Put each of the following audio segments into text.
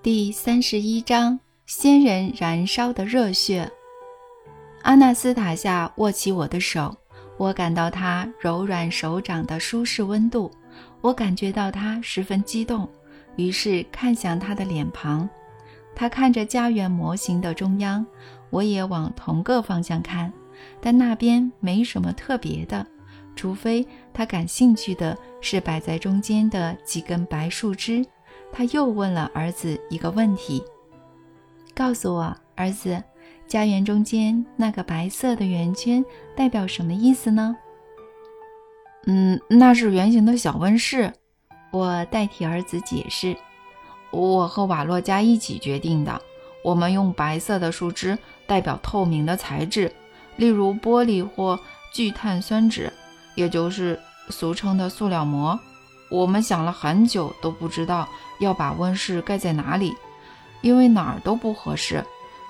第三十一章：仙人燃烧的热血。阿纳斯塔夏握起我的手，我感到他柔软手掌的舒适温度，我感觉到他十分激动，于是看向他的脸庞。他看着家园模型的中央，我也往同个方向看，但那边没什么特别的，除非他感兴趣的是摆在中间的几根白树枝。他又问了儿子一个问题：“告诉我，儿子，家园中间那个白色的圆圈代表什么意思呢？”“嗯，那是圆形的小温室。”我代替儿子解释。“我和瓦洛加一起决定的。我们用白色的树枝代表透明的材质，例如玻璃或聚碳酸酯，也就是俗称的塑料膜。我们想了很久，都不知道。”要把温室盖在哪里？因为哪儿都不合适。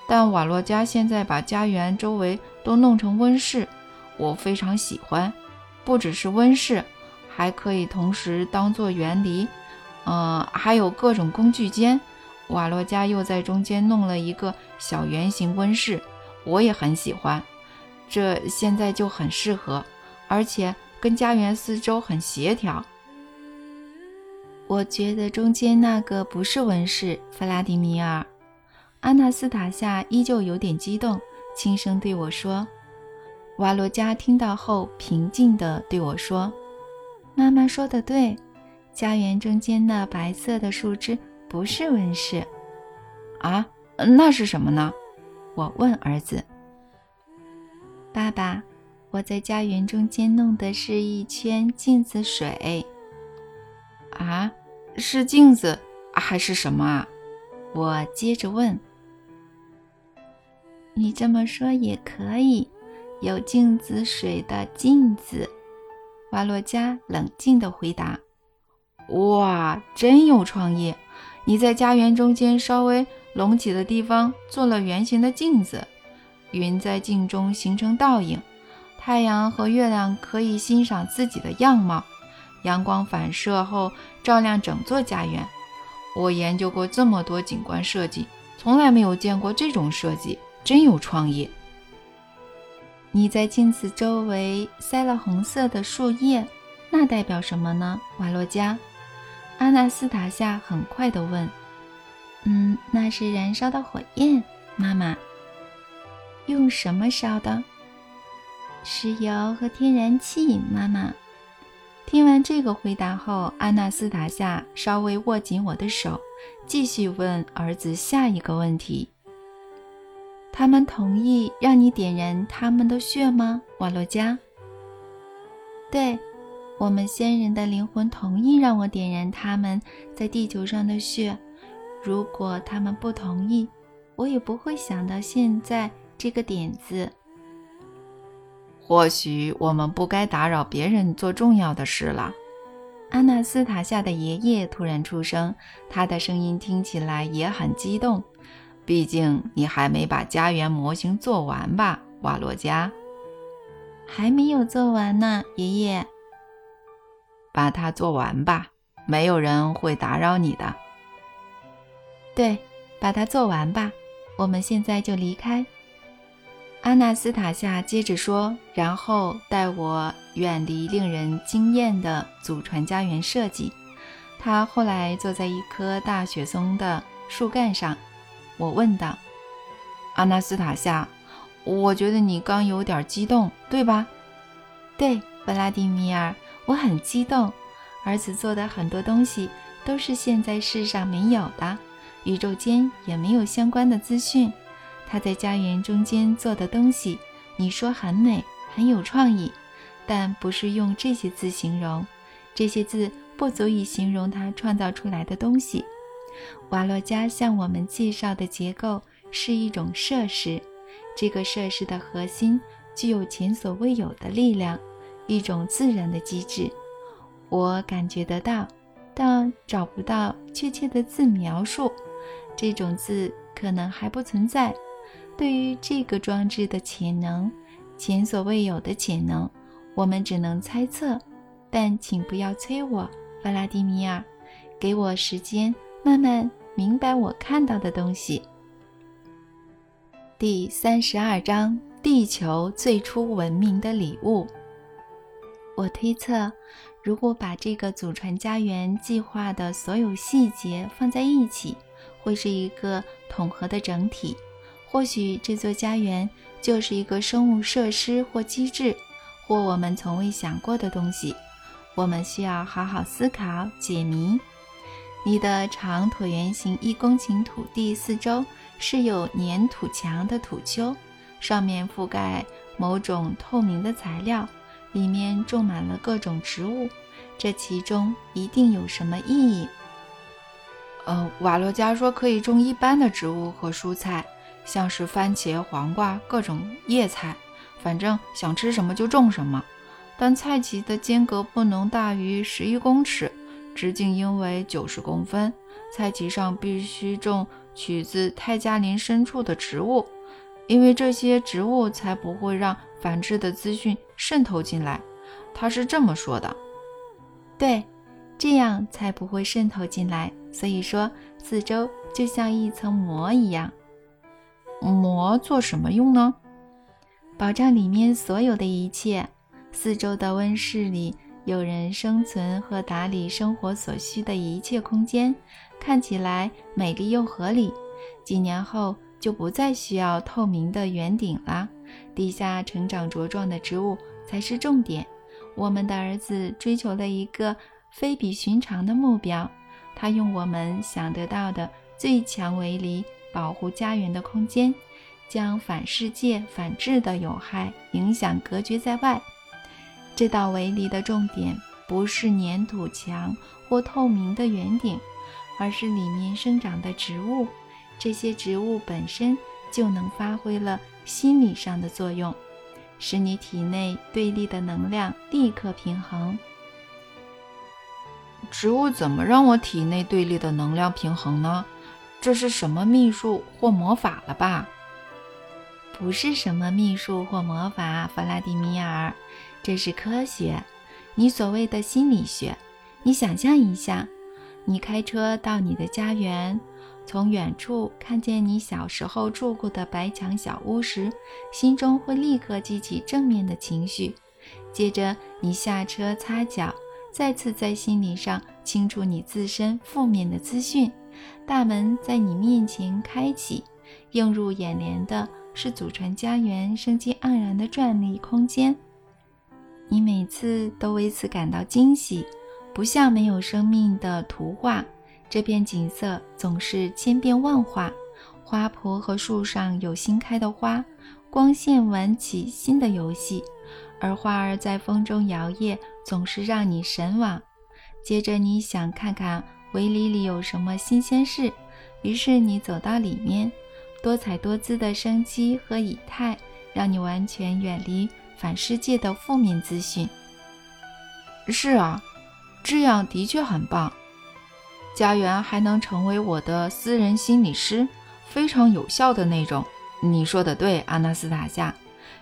但瓦洛加现在把家园周围都弄成温室，我非常喜欢。不只是温室，还可以同时当做园篱。嗯，还有各种工具间。瓦洛加又在中间弄了一个小圆形温室，我也很喜欢。这现在就很适合，而且跟家园四周很协调。我觉得中间那个不是温室，弗拉迪米尔。阿纳斯塔夏依旧有点激动，轻声对我说。瓦罗加听到后，平静地对我说：“妈妈说的对，家园中间那白色的树枝不是温室。”啊，那是什么呢？我问儿子。爸爸，我在家园中间弄的是一圈镜子水。啊，是镜子还是什么啊？我接着问。你这么说也可以，有镜子水的镜子。瓦洛加冷静地回答。哇，真有创意！你在家园中间稍微隆起的地方做了圆形的镜子，云在镜中形成倒影，太阳和月亮可以欣赏自己的样貌。阳光反射后照亮整座家园。我研究过这么多景观设计，从来没有见过这种设计，真有创意。你在镜子周围塞了红色的树叶，那代表什么呢？瓦洛加，阿纳斯塔夏很快地问。嗯，那是燃烧的火焰，妈妈。用什么烧的？石油和天然气，妈妈。听完这个回答后，阿纳斯塔夏稍微握紧我的手，继续问儿子下一个问题：“他们同意让你点燃他们的血吗，瓦洛加？”“对，我们先人的灵魂同意让我点燃他们在地球上的血。如果他们不同意，我也不会想到现在这个点子。”或许我们不该打扰别人做重要的事了。阿纳斯塔夏的爷爷突然出声，他的声音听起来也很激动。毕竟你还没把家园模型做完吧，瓦洛加？还没有做完呢，爷爷。把它做完吧，没有人会打扰你的。对，把它做完吧，我们现在就离开。阿纳斯塔夏接着说，然后带我远离令人惊艳的祖传家园设计。他后来坐在一棵大雪松的树干上，我问道：“阿纳斯塔夏，我觉得你刚有点激动，对吧？”“对，弗拉迪米尔，我很激动。儿子做的很多东西都是现在世上没有的，宇宙间也没有相关的资讯。”他在家园中间做的东西，你说很美，很有创意，但不是用这些字形容，这些字不足以形容他创造出来的东西。瓦洛加向我们介绍的结构是一种设施，这个设施的核心具有前所未有的力量，一种自然的机制。我感觉得到，但找不到确切的字描述。这种字可能还不存在。对于这个装置的潜能，前所未有的潜能，我们只能猜测。但请不要催我，弗拉迪米尔，给我时间慢慢明白我看到的东西。第三十二章：地球最初文明的礼物。我推测，如果把这个祖传家园计划的所有细节放在一起，会是一个统合的整体。或许这座家园就是一个生物设施或机制，或我们从未想过的东西。我们需要好好思考解谜。你的长椭圆形一公顷土地四周是有粘土墙的土丘，上面覆盖某种透明的材料。里面种满了各种植物，这其中一定有什么意义。呃，瓦洛加说可以种一般的植物和蔬菜，像是番茄、黄瓜、各种叶菜，反正想吃什么就种什么。但菜畦的间隔不能大于十一公尺，直径应为九十公分。菜畦上必须种取自泰加林深处的植物，因为这些植物才不会让。反制的资讯渗透进来，他是这么说的。对，这样才不会渗透进来。所以说，四周就像一层膜一样。膜做什么用呢？保障里面所有的一切。四周的温室里有人生存和打理生活所需的一切空间，看起来美丽又合理。几年后就不再需要透明的圆顶了。地下成长茁壮的植物才是重点。我们的儿子追求了一个非比寻常的目标，他用我们想得到的最强为篱保护家园的空间，将反世界、反智的有害影响隔绝在外。这道围篱的重点不是粘土墙或透明的圆顶，而是里面生长的植物。这些植物本身就能发挥了。心理上的作用，使你体内对立的能量立刻平衡。植物怎么让我体内对立的能量平衡呢？这是什么秘术或魔法了吧？不是什么秘术或魔法，弗拉迪米尔，这是科学。你所谓的心理学。你想象一下，你开车到你的家园。从远处看见你小时候住过的白墙小屋时，心中会立刻激起正面的情绪。接着，你下车擦脚，再次在心理上清除你自身负面的资讯。大门在你面前开启，映入眼帘的是祖传家园生机盎然的壮丽空间。你每次都为此感到惊喜，不像没有生命的图画。这片景色总是千变万化，花圃和树上有新开的花，光线玩起新的游戏，而花儿在风中摇曳，总是让你神往。接着你想看看围篱里有什么新鲜事，于是你走到里面，多彩多姿的生机和以态，让你完全远离反世界的负面资讯。是啊，这样的确很棒。家园还能成为我的私人心理师，非常有效的那种。你说的对，阿纳斯塔夏。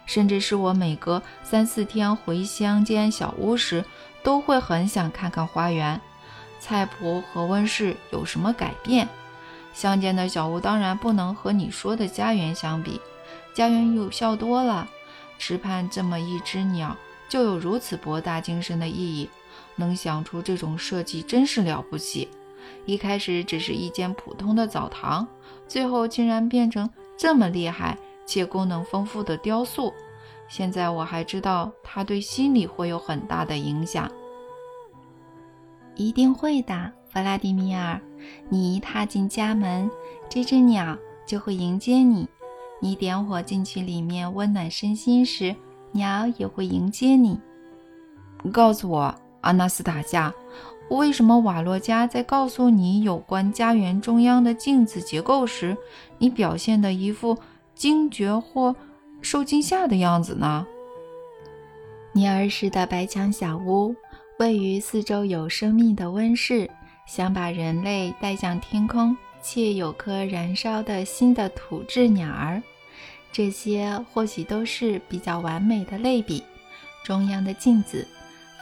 甚至是我每隔三四天回乡间小屋时，都会很想看看花园、菜圃和温室有什么改变。乡间的小屋当然不能和你说的家园相比，家园有效多了。池畔这么一只鸟，就有如此博大精深的意义。能想出这种设计，真是了不起。一开始只是一间普通的澡堂，最后竟然变成这么厉害且功能丰富的雕塑。现在我还知道它对心理会有很大的影响。一定会的，弗拉迪米尔。你一踏进家门，这只鸟就会迎接你；你点火进去里面温暖身心时，鸟也会迎接你。告诉我，阿纳斯塔夏。为什么瓦洛加在告诉你有关家园中央的镜子结构时，你表现的一副惊觉或受惊吓的样子呢？你儿时的白墙小屋，位于四周有生命的温室，想把人类带向天空，却有颗燃烧的新的土质鸟儿。这些或许都是比较完美的类比。中央的镜子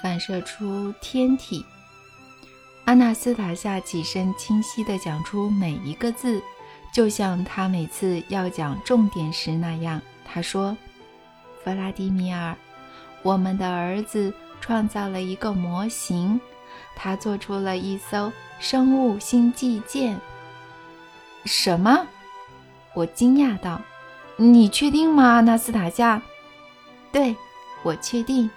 反射出天体。阿纳斯塔夏起身，清晰地讲出每一个字，就像他每次要讲重点时那样。他说：“弗拉迪米尔，我们的儿子创造了一个模型，他做出了一艘生物星际舰。”什么？我惊讶道。“你确定吗，纳斯塔夏？”“对，我确定。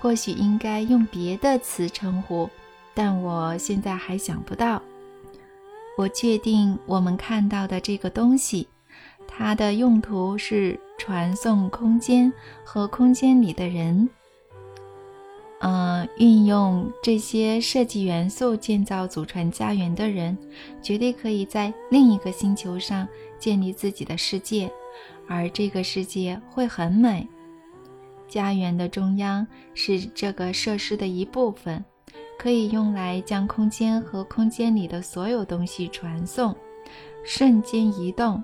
或许应该用别的词称呼，但我现在还想不到。我确定我们看到的这个东西。”它的用途是传送空间和空间里的人。嗯，运用这些设计元素建造祖传家园的人，绝对可以在另一个星球上建立自己的世界，而这个世界会很美。家园的中央是这个设施的一部分，可以用来将空间和空间里的所有东西传送，瞬间移动。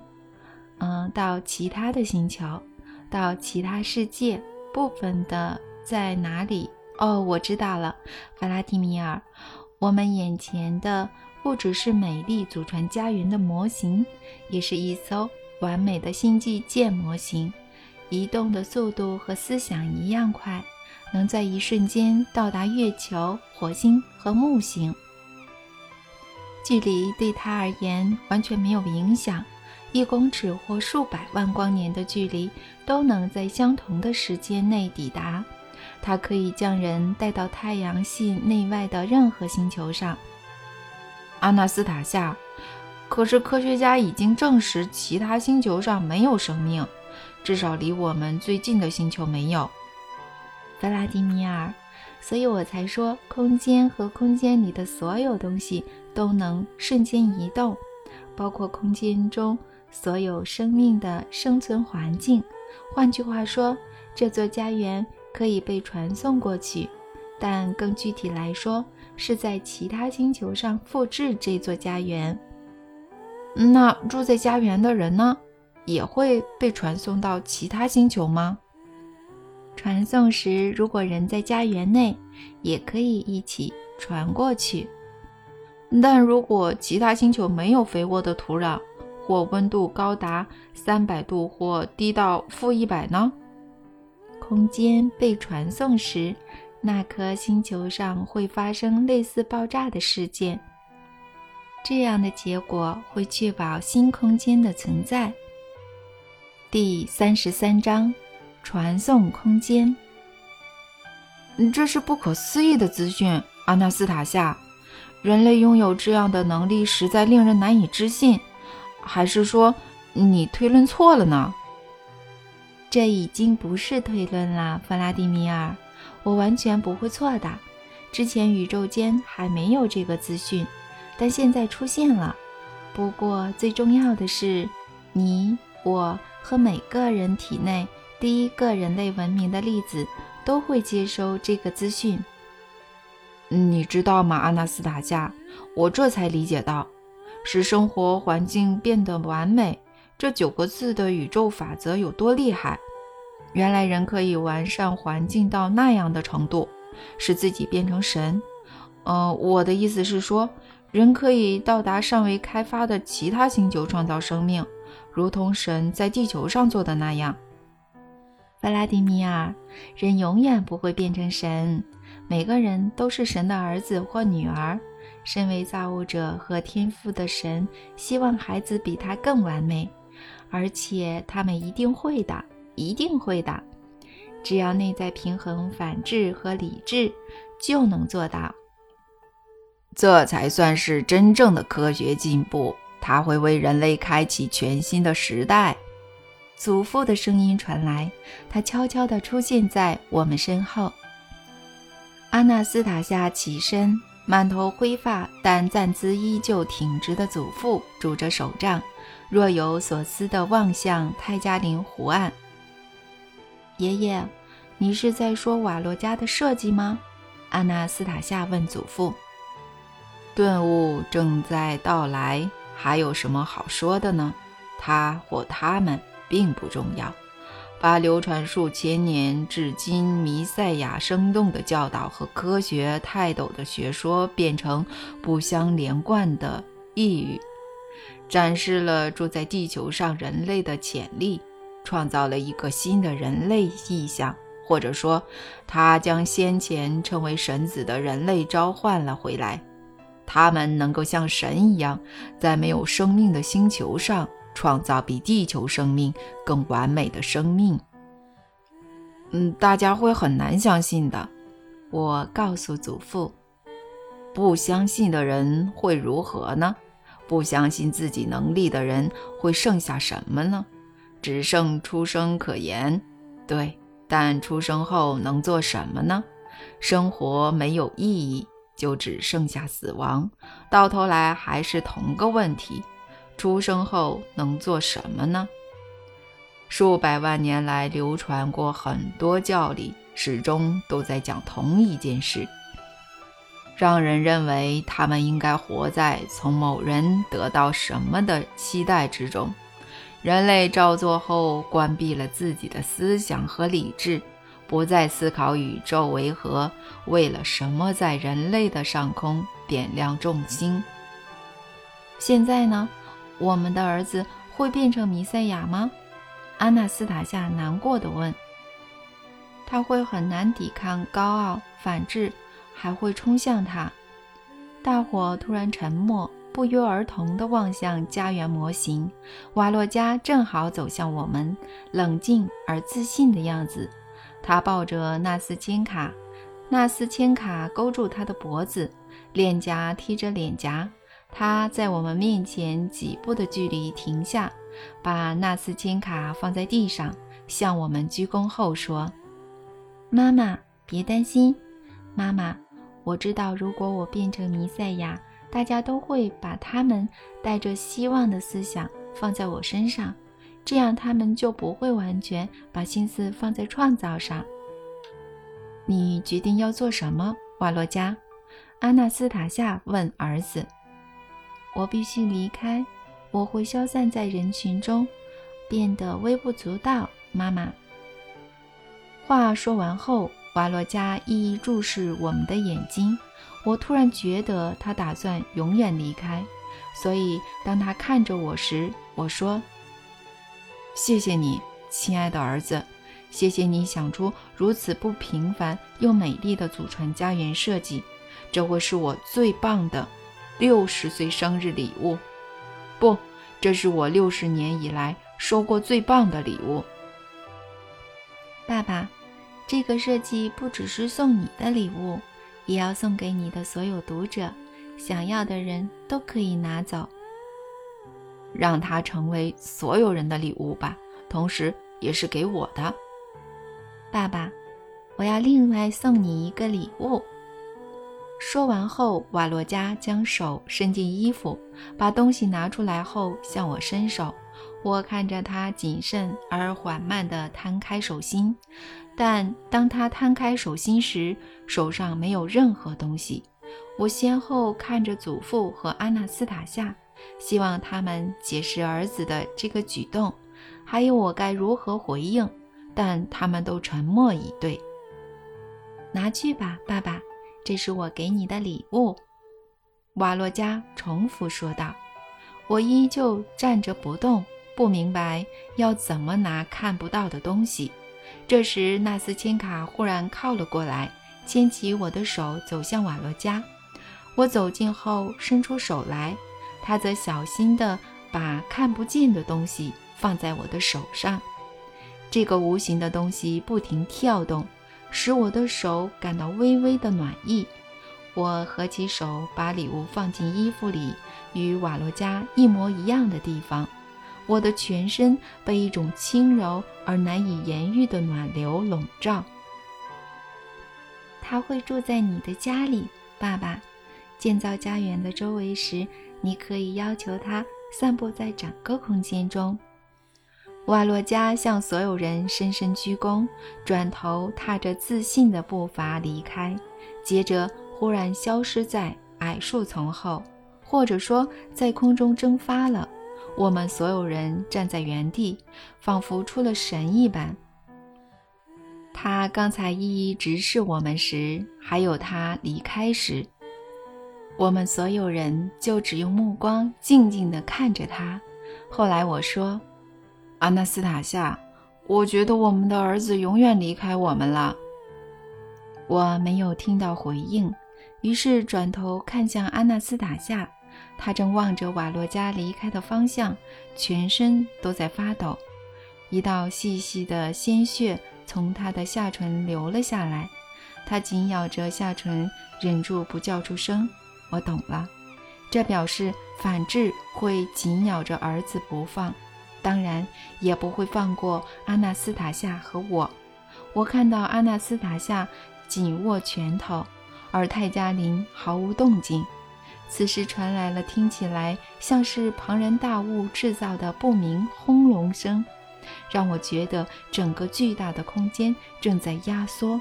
嗯，到其他的星球，到其他世界部分的在哪里？哦，我知道了，弗拉提米尔，我们眼前的不只是美丽祖传家园的模型，也是一艘完美的星际舰模型，移动的速度和思想一样快，能在一瞬间到达月球、火星和木星。距离对他而言完全没有影响。一公尺或数百万光年的距离都能在相同的时间内抵达。它可以将人带到太阳系内外的任何星球上。阿纳斯塔夏，可是科学家已经证实其他星球上没有生命，至少离我们最近的星球没有。弗拉迪米尔，所以我才说，空间和空间里的所有东西都能瞬间移动，包括空间中。所有生命的生存环境，换句话说，这座家园可以被传送过去，但更具体来说，是在其他星球上复制这座家园。那住在家园的人呢，也会被传送到其他星球吗？传送时，如果人在家园内，也可以一起传过去。但如果其他星球没有肥沃的土壤，或温度高达三百度，或低到负一百呢？空间被传送时，那颗星球上会发生类似爆炸的事件。这样的结果会确保新空间的存在。第三十三章：传送空间。这是不可思议的资讯，阿纳斯塔夏。人类拥有这样的能力，实在令人难以置信。还是说你推论错了呢？这已经不是推论了，弗拉迪米尔，我完全不会错的。之前宇宙间还没有这个资讯，但现在出现了。不过最重要的是，你我和每个人体内第一个人类文明的粒子都会接收这个资讯。你知道吗，阿纳斯塔夏？我这才理解到。使生活环境变得完美，这九个字的宇宙法则有多厉害？原来人可以完善环境到那样的程度，使自己变成神。呃，我的意思是说，人可以到达尚未开发的其他星球创造生命，如同神在地球上做的那样。弗拉迪米尔，人永远不会变成神，每个人都是神的儿子或女儿。身为造物者和天赋的神，希望孩子比他更完美，而且他们一定会的，一定会的。只要内在平衡、反智和理智，就能做到。这才算是真正的科学进步，它会为人类开启全新的时代。祖父的声音传来，他悄悄地出现在我们身后。阿纳斯塔夏起身。满头灰发但站姿依旧挺直的祖父拄着手杖，若有所思地望向泰加林湖岸。爷爷，你是在说瓦罗家的设计吗？阿纳斯塔夏问祖父。顿悟正在到来，还有什么好说的呢？他或他们并不重要。把流传数千年至今弥赛亚生动的教导和科学泰斗的学说变成不相连贯的呓语，展示了住在地球上人类的潜力，创造了一个新的人类意象，或者说，他将先前称为神子的人类召唤了回来。他们能够像神一样，在没有生命的星球上。创造比地球生命更完美的生命。嗯，大家会很难相信的。我告诉祖父，不相信的人会如何呢？不相信自己能力的人会剩下什么呢？只剩出生可言。对，但出生后能做什么呢？生活没有意义，就只剩下死亡。到头来还是同个问题。出生后能做什么呢？数百万年来流传过很多教理，始终都在讲同一件事，让人认为他们应该活在从某人得到什么的期待之中。人类照做后，关闭了自己的思想和理智，不再思考宇宙为何，为了什么在人类的上空点亮众星。现在呢？我们的儿子会变成弥赛亚吗？阿纳斯塔夏难过的问。他会很难抵抗高傲，反制，还会冲向他。大伙突然沉默，不约而同地望向家园模型。瓦洛加正好走向我们，冷静而自信的样子。他抱着纳斯千卡，纳斯千卡勾住他的脖子，脸颊贴着脸颊。他在我们面前几步的距离停下，把纳斯千卡放在地上，向我们鞠躬后说：“妈妈，别担心，妈妈，我知道如果我变成弥赛亚，大家都会把他们带着希望的思想放在我身上，这样他们就不会完全把心思放在创造上。”你决定要做什么，瓦洛加？阿纳斯塔夏问儿子。我必须离开，我会消散在人群中，变得微不足道。妈妈，话说完后，瓦洛加一一注视我们的眼睛。我突然觉得他打算永远离开，所以当他看着我时，我说：“谢谢你，亲爱的儿子，谢谢你想出如此不平凡又美丽的祖传家园设计，这会是我最棒的。”六十岁生日礼物，不，这是我六十年以来收过最棒的礼物。爸爸，这个设计不只是送你的礼物，也要送给你的所有读者，想要的人都可以拿走，让它成为所有人的礼物吧，同时也是给我的。爸爸，我要另外送你一个礼物。说完后，瓦洛加将手伸进衣服，把东西拿出来后向我伸手。我看着他谨慎而缓慢地摊开手心，但当他摊开手心时，手上没有任何东西。我先后看着祖父和阿纳斯塔夏，希望他们解释儿子的这个举动，还有我该如何回应，但他们都沉默以对。拿去吧，爸爸。这是我给你的礼物，瓦洛加重复说道。我依旧站着不动，不明白要怎么拿看不到的东西。这时，纳斯钦卡忽然靠了过来，牵起我的手走向瓦洛加。我走近后伸出手来，他则小心地把看不见的东西放在我的手上。这个无形的东西不停跳动。使我的手感到微微的暖意。我合起手，把礼物放进衣服里，与瓦洛加一模一样的地方。我的全身被一种轻柔而难以言喻的暖流笼罩。他会住在你的家里，爸爸。建造家园的周围时，你可以要求他散布在整个空间中。瓦洛加向所有人深深鞠躬，转头踏着自信的步伐离开，接着忽然消失在矮树丛后，或者说在空中蒸发了。我们所有人站在原地，仿佛出了神一般，他刚才一一直视我们时，还有他离开时，我们所有人就只用目光静静地看着他。后来我说：“阿纳斯塔夏，我觉得我们的儿子永远离开我们了。”我没有听到回应，于是转头看向阿纳斯塔夏，他正望着瓦洛加离开的方向，全身都在发抖，一道细细的鲜血从他的下唇流了下来，他紧咬着下唇，忍住不叫出声。我懂了，这表示反智会紧咬着儿子不放，当然也不会放过阿纳斯塔夏和我。我看到阿纳斯塔夏。紧握拳头，而泰加林毫无动静。此时传来了听起来像是庞然大物制造的不明轰隆声，让我觉得整个巨大的空间正在压缩。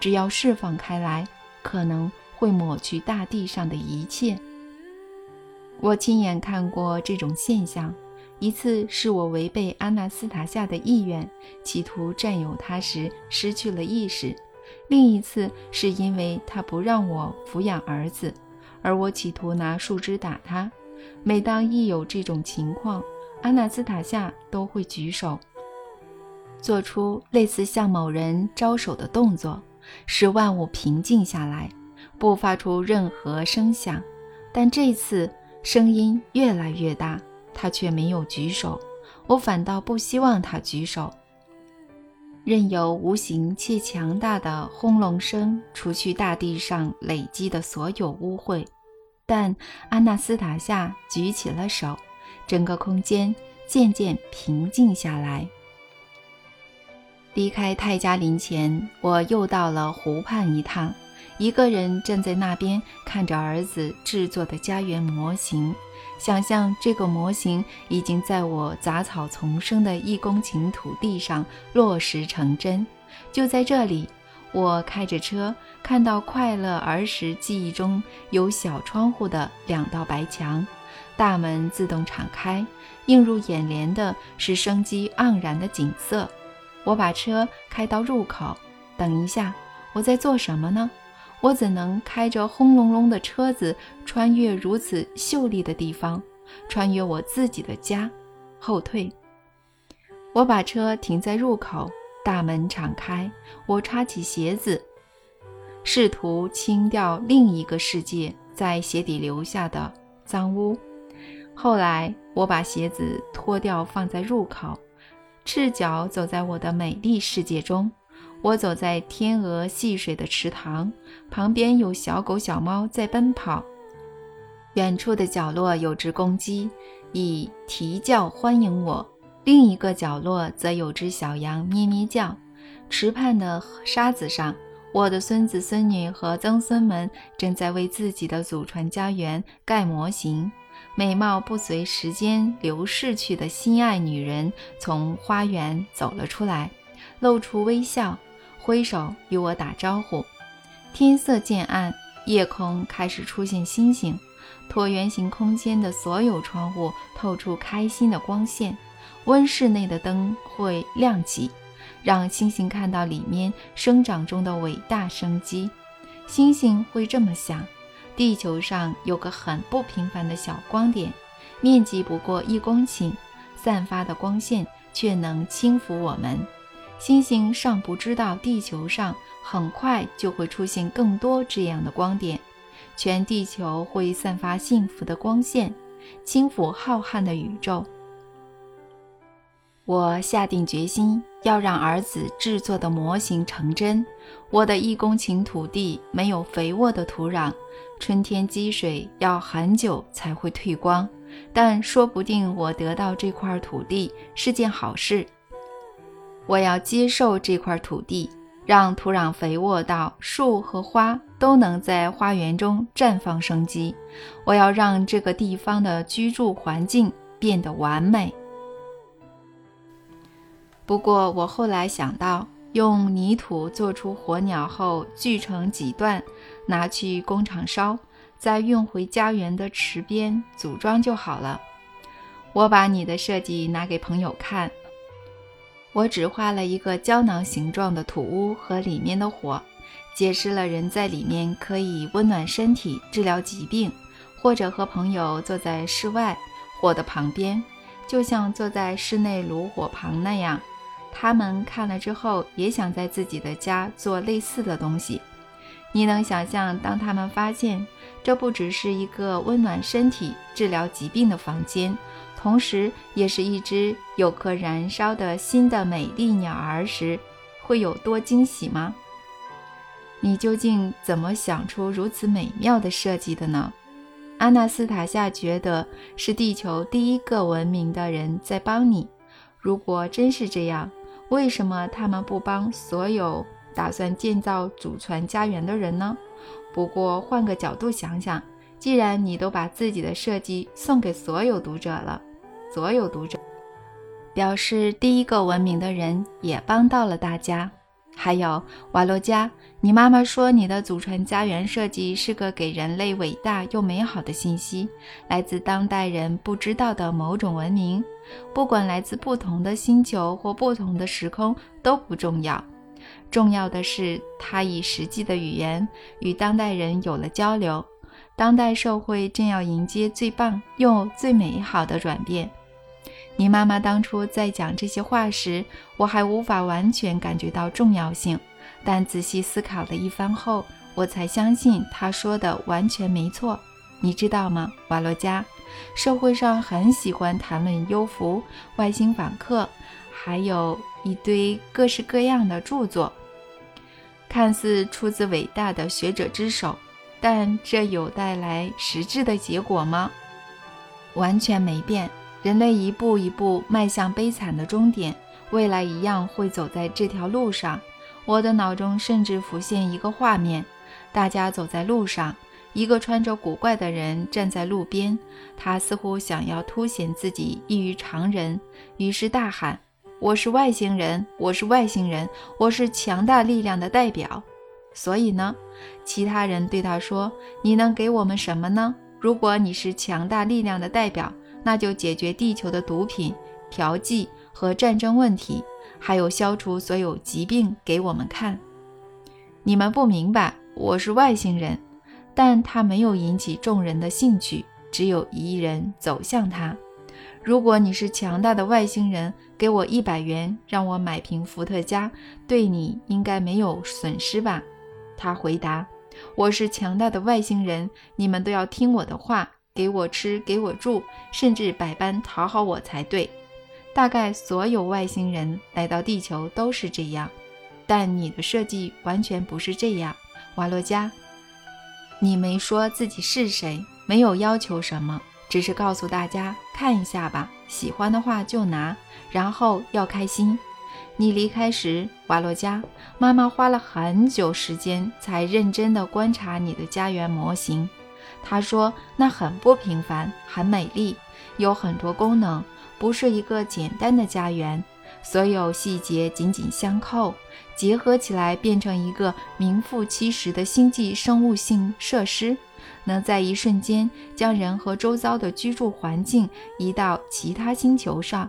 只要释放开来，可能会抹去大地上的一切。我亲眼看过这种现象，一次是我违背阿纳斯塔夏的意愿，企图占有她时失去了意识。另一次是因为他不让我抚养儿子，而我企图拿树枝打他。每当一有这种情况，阿纳斯塔夏都会举手，做出类似向某人招手的动作，使万物平静下来，不发出任何声响。但这次声音越来越大，他却没有举手。我反倒不希望他举手。任由无形且强大的轰隆声除去大地上累积的所有污秽，但阿纳斯塔夏举起了手，整个空间渐渐平静下来。离开泰加林前，我又到了湖畔一趟，一个人站在那边看着儿子制作的家园模型。想象这个模型已经在我杂草丛生的一公顷土地上落实成真。就在这里，我开着车，看到快乐儿时记忆中有小窗户的两道白墙，大门自动敞开，映入眼帘的是生机盎然的景色。我把车开到入口，等一下，我在做什么呢？我怎能开着轰隆隆的车子穿越如此秀丽的地方，穿越我自己的家？后退。我把车停在入口，大门敞开，我穿起鞋子，试图清掉另一个世界在鞋底留下的脏污。后来，我把鞋子脱掉，放在入口，赤脚走在我的美丽世界中。我走在天鹅戏水的池塘旁边，有小狗、小猫在奔跑。远处的角落有只公鸡，以啼叫欢迎我；另一个角落则有只小羊咩咩叫。池畔的沙子上，我的孙子、孙女和曾孙们正在为自己的祖传家园盖模型。美貌不随时间流逝去的心爱女人从花园走了出来，露出微笑。挥手与我打招呼。天色渐暗，夜空开始出现星星。椭圆形空间的所有窗户透出开心的光线，温室内的灯会亮起，让星星看到里面生长中的伟大生机。星星会这么想：地球上有个很不平凡的小光点，面积不过一公顷，散发的光线却能轻抚我们。星星尚不知道，地球上很快就会出现更多这样的光点，全地球会散发幸福的光线，轻抚浩瀚的宇宙。我下定决心要让儿子制作的模型成真。我的一公顷土地没有肥沃的土壤，春天积水要很久才会退光，但说不定我得到这块土地是件好事。我要接受这块土地，让土壤肥沃到树和花都能在花园中绽放生机。我要让这个地方的居住环境变得完美。不过，我后来想到，用泥土做出火鸟后锯成几段，拿去工厂烧，再运回家园的池边组装就好了。我把你的设计拿给朋友看。我只画了一个胶囊形状的土屋和里面的火，解释了人在里面可以温暖身体、治疗疾病，或者和朋友坐在室外火的旁边，就像坐在室内炉火旁那样。他们看了之后，也想在自己的家做类似的东西。你能想象，当他们发现这不只是一个温暖身体、治疗疾病的房间，同时也是一只有颗燃烧的新的美丽鸟儿时，会有多惊喜吗？你究竟怎么想出如此美妙的设计的呢？阿纳斯塔夏觉得是地球第一个文明的人在帮你。如果真是这样，为什么他们不帮所有打算建造祖传家园的人呢？不过换个角度想想，既然你都把自己的设计送给所有读者了，所有读者表示第一个文明的人也帮到了大家。还有瓦洛加，你妈妈说你的祖传家园设计是个给人类伟大又美好的信息，来自当代人不知道的某种文明，不管来自不同的星球或不同的时空都不重要，重要的是他以实际的语言与当代人有了交流。当代社会正要迎接最棒又最美好的转变。你妈妈当初在讲这些话时，我还无法完全感觉到重要性，但仔细思考了一番后，我才相信她说的完全没错。你知道吗，瓦洛加？社会上很喜欢谈论幽浮、外星访客，还有一堆各式各样的著作，看似出自伟大的学者之手，但这有带来实质的结果吗？完全没变。人类一步一步迈向悲惨的终点，未来一样会走在这条路上。我的脑中甚至浮现一个画面：大家走在路上，一个穿着古怪的人站在路边，他似乎想要凸显自己异于常人，于是大喊：“我是外星人，我是外星人，我是强大力量的代表。”所以呢，其他人对他说：“你能给我们什么呢？如果你是强大力量的代表。”那就解决地球的毒品、调剂和战争问题，还有消除所有疾病给我们看。你们不明白，我是外星人，但他没有引起众人的兴趣，只有一人走向他。如果你是强大的外星人，给我一百元，让我买瓶伏特加，对你应该没有损失吧？他回答：“我是强大的外星人，你们都要听我的话。”给我吃，给我住，甚至百般讨好我才对。大概所有外星人来到地球都是这样，但你的设计完全不是这样，瓦洛加。你没说自己是谁，没有要求什么，只是告诉大家看一下吧，喜欢的话就拿，然后要开心。你离开时，瓦洛加妈妈花了很久时间才认真地观察你的家园模型。他说：“那很不平凡，很美丽，有很多功能，不是一个简单的家园。所有细节紧紧相扣，结合起来变成一个名副其实的星际生物性设施，能在一瞬间将人和周遭的居住环境移到其他星球上。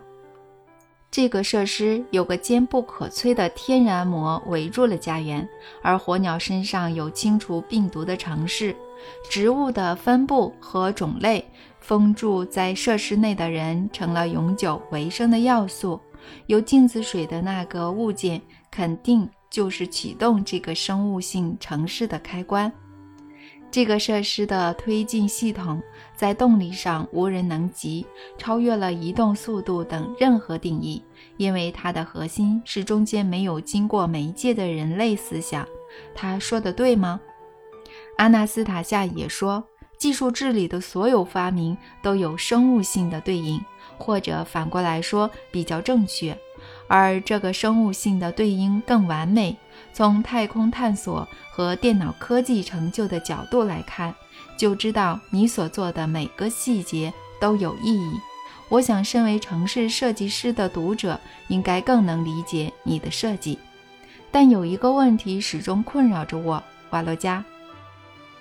这个设施有个坚不可摧的天然膜围住了家园，而火鸟身上有清除病毒的城市。”植物的分布和种类，封住在设施内的人成了永久维生的要素。有镜子水的那个物件，肯定就是启动这个生物性城市的开关。这个设施的推进系统在动力上无人能及，超越了移动速度等任何定义，因为它的核心是中间没有经过媒介的人类思想。他说的对吗？阿纳斯塔夏也说，技术治理的所有发明都有生物性的对应，或者反过来说比较正确。而这个生物性的对应更完美。从太空探索和电脑科技成就的角度来看，就知道你所做的每个细节都有意义。我想，身为城市设计师的读者应该更能理解你的设计。但有一个问题始终困扰着我，瓦洛加。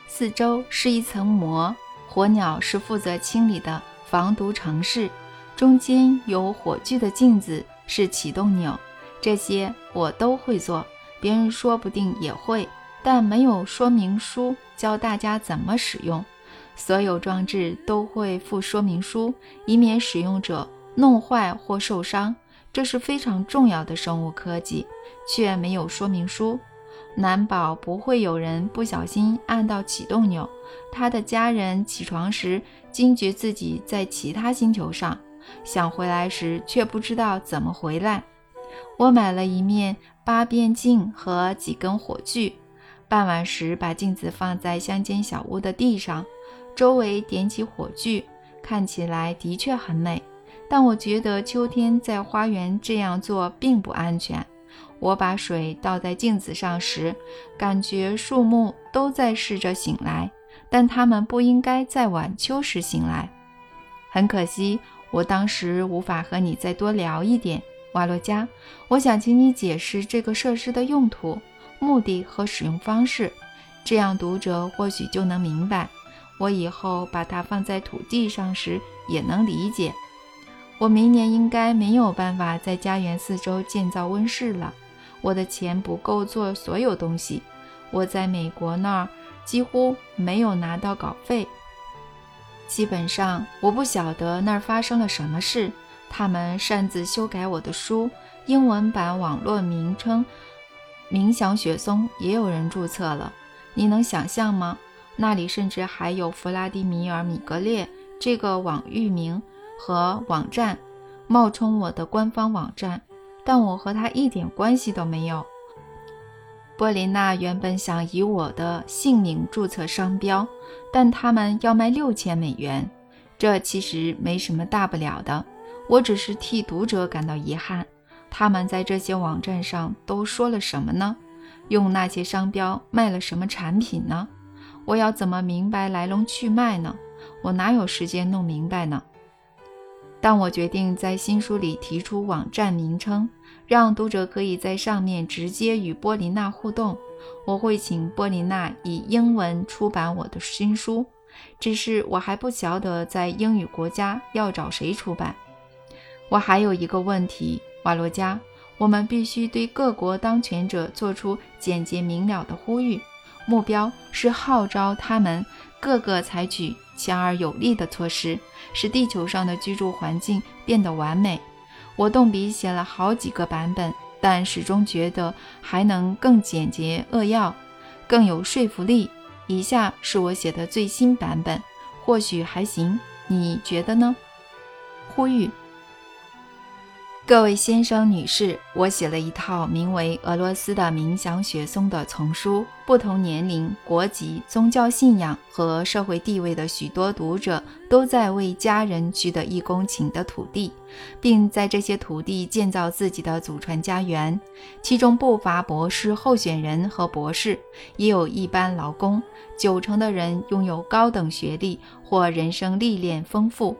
四周是一层膜，火鸟是负责清理的防毒城市。中间有火炬的镜子是启动钮，这些我都会做，别人说不定也会，但没有说明书教大家怎么使用。所有装置都会附说明书，以免使用者弄坏或受伤。这是非常重要的生物科技，却没有说明书，难保不会有人不小心按到启动钮。他的家人起床时惊觉自己在其他星球上，想回来时却不知道怎么回来。我买了一面八边镜和几根火炬，傍晚时把镜子放在乡间小屋的地上，周围点起火炬，看起来的确很美。但我觉得秋天在花园这样做并不安全。我把水倒在镜子上时，感觉树木都在试着醒来，但它们不应该在晚秋时醒来。很可惜，我当时无法和你再多聊一点，瓦洛加。我想请你解释这个设施的用途、目的和使用方式，这样读者或许就能明白。我以后把它放在土地上时也能理解。我明年应该没有办法在家园四周建造温室了。我的钱不够做所有东西。我在美国那儿几乎没有拿到稿费。基本上，我不晓得那儿发生了什么事。他们擅自修改我的书，英文版网络名称“冥想雪松”也有人注册了。你能想象吗？那里甚至还有弗拉迪米尔·米格列这个网域名。和网站冒充我的官方网站，但我和他一点关系都没有。波琳娜原本想以我的姓名注册商标，但他们要卖六千美元。这其实没什么大不了的，我只是替读者感到遗憾。他们在这些网站上都说了什么呢？用那些商标卖了什么产品呢？我要怎么明白来龙去脉呢？我哪有时间弄明白呢？当我决定在新书里提出网站名称，让读者可以在上面直接与波琳娜互动，我会请波琳娜以英文出版我的新书。只是我还不晓得在英语国家要找谁出版。我还有一个问题，瓦罗加，我们必须对各国当权者做出简洁明了的呼吁，目标是号召他们各个采取强而有力的措施。使地球上的居住环境变得完美。我动笔写了好几个版本，但始终觉得还能更简洁扼要，更有说服力。以下是我写的最新版本，或许还行，你觉得呢？呼吁。各位先生、女士，我写了一套名为《俄罗斯的冥想雪松》的丛书。不同年龄、国籍、宗教信仰和社会地位的许多读者都在为家人取得一公顷的土地，并在这些土地建造自己的祖传家园。其中不乏博士候选人和博士，也有一般劳工。九成的人拥有高等学历或人生历练丰富。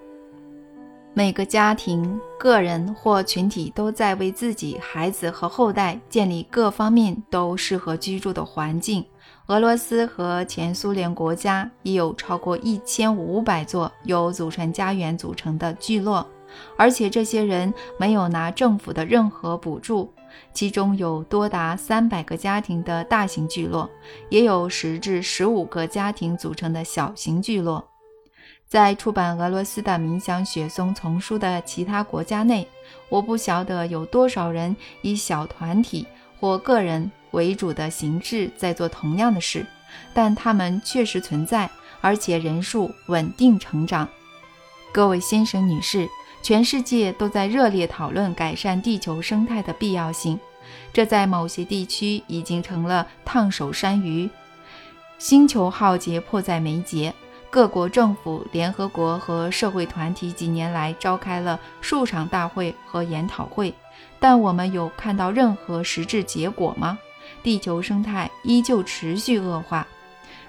每个家庭、个人或群体都在为自己、孩子和后代建立各方面都适合居住的环境。俄罗斯和前苏联国家也有超过一千五百座由祖传家园组成的聚落，而且这些人没有拿政府的任何补助。其中有多达三百个家庭的大型聚落，也有十至十五个家庭组成的小型聚落。在出版俄罗斯的冥想雪松丛书的其他国家内，我不晓得有多少人以小团体或个人为主的形式在做同样的事，但他们确实存在，而且人数稳定成长。各位先生、女士，全世界都在热烈讨论改善地球生态的必要性，这在某些地区已经成了烫手山芋。星球浩劫迫在眉睫。各国政府、联合国和社会团体几年来召开了数场大会和研讨会，但我们有看到任何实质结果吗？地球生态依旧持续恶化。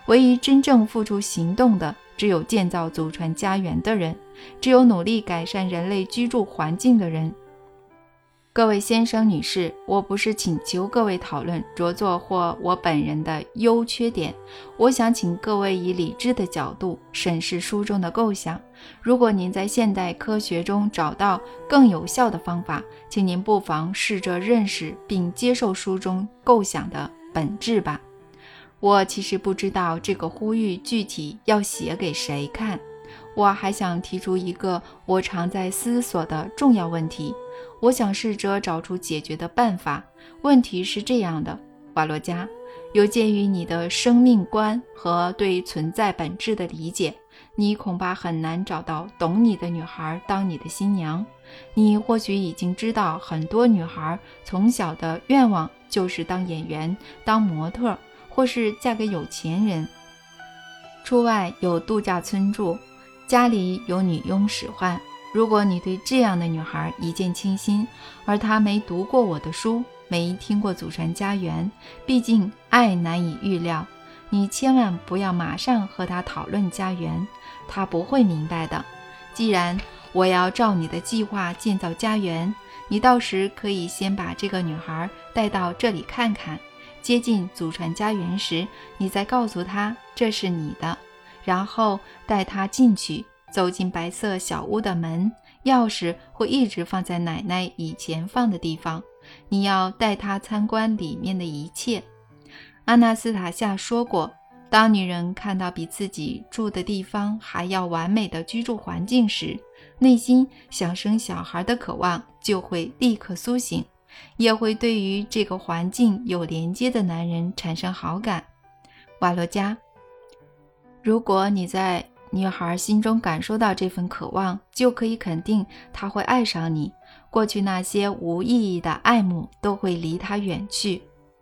唯一真正付出行动的，只有建造祖传家园的人，只有努力改善人类居住环境的人。各位先生、女士，我不是请求各位讨论着作或我本人的优缺点，我想请各位以理智的角度审视书中的构想。如果您在现代科学中找到更有效的方法，请您不妨试着认识并接受书中构想的本质吧。我其实不知道这个呼吁具体要写给谁看。我还想提出一个我常在思索的重要问题。我想试着找出解决的办法。问题是这样的，瓦洛加，有鉴于你的生命观和对存在本质的理解，你恐怕很难找到懂你的女孩当你的新娘。你或许已经知道，很多女孩从小的愿望就是当演员、当模特，或是嫁给有钱人，出外有度假村住，家里有女佣使唤。如果你对这样的女孩一见倾心，而她没读过我的书，没听过祖传家园，毕竟爱难以预料，你千万不要马上和她讨论家园，她不会明白的。既然我要照你的计划建造家园，你到时可以先把这个女孩带到这里看看。接近祖传家园时，你再告诉她这是你的，然后带她进去。走进白色小屋的门，钥匙会一直放在奶奶以前放的地方。你要带她参观里面的一切。阿纳斯塔夏说过，当女人看到比自己住的地方还要完美的居住环境时，内心想生小孩的渴望就会立刻苏醒，也会对于这个环境有连接的男人产生好感。瓦罗加，如果你在。女孩心中感受到这份渴望，就可以肯定她会爱上你。过去那些无意义的爱慕都会离她远去。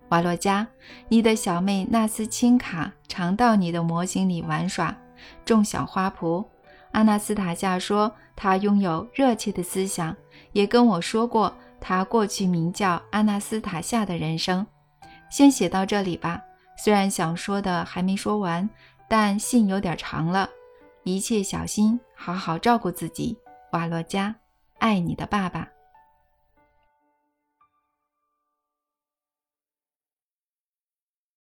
瓦洛加，你的小妹纳斯钦卡常到你的模型里玩耍，种小花圃。阿纳斯塔夏说，她拥有热切的思想，也跟我说过她过去名叫阿纳斯塔夏的人生。先写到这里吧，虽然想说的还没说完，但信有点长了。一切小心，好好照顾自己，瓦洛加，爱你的爸爸。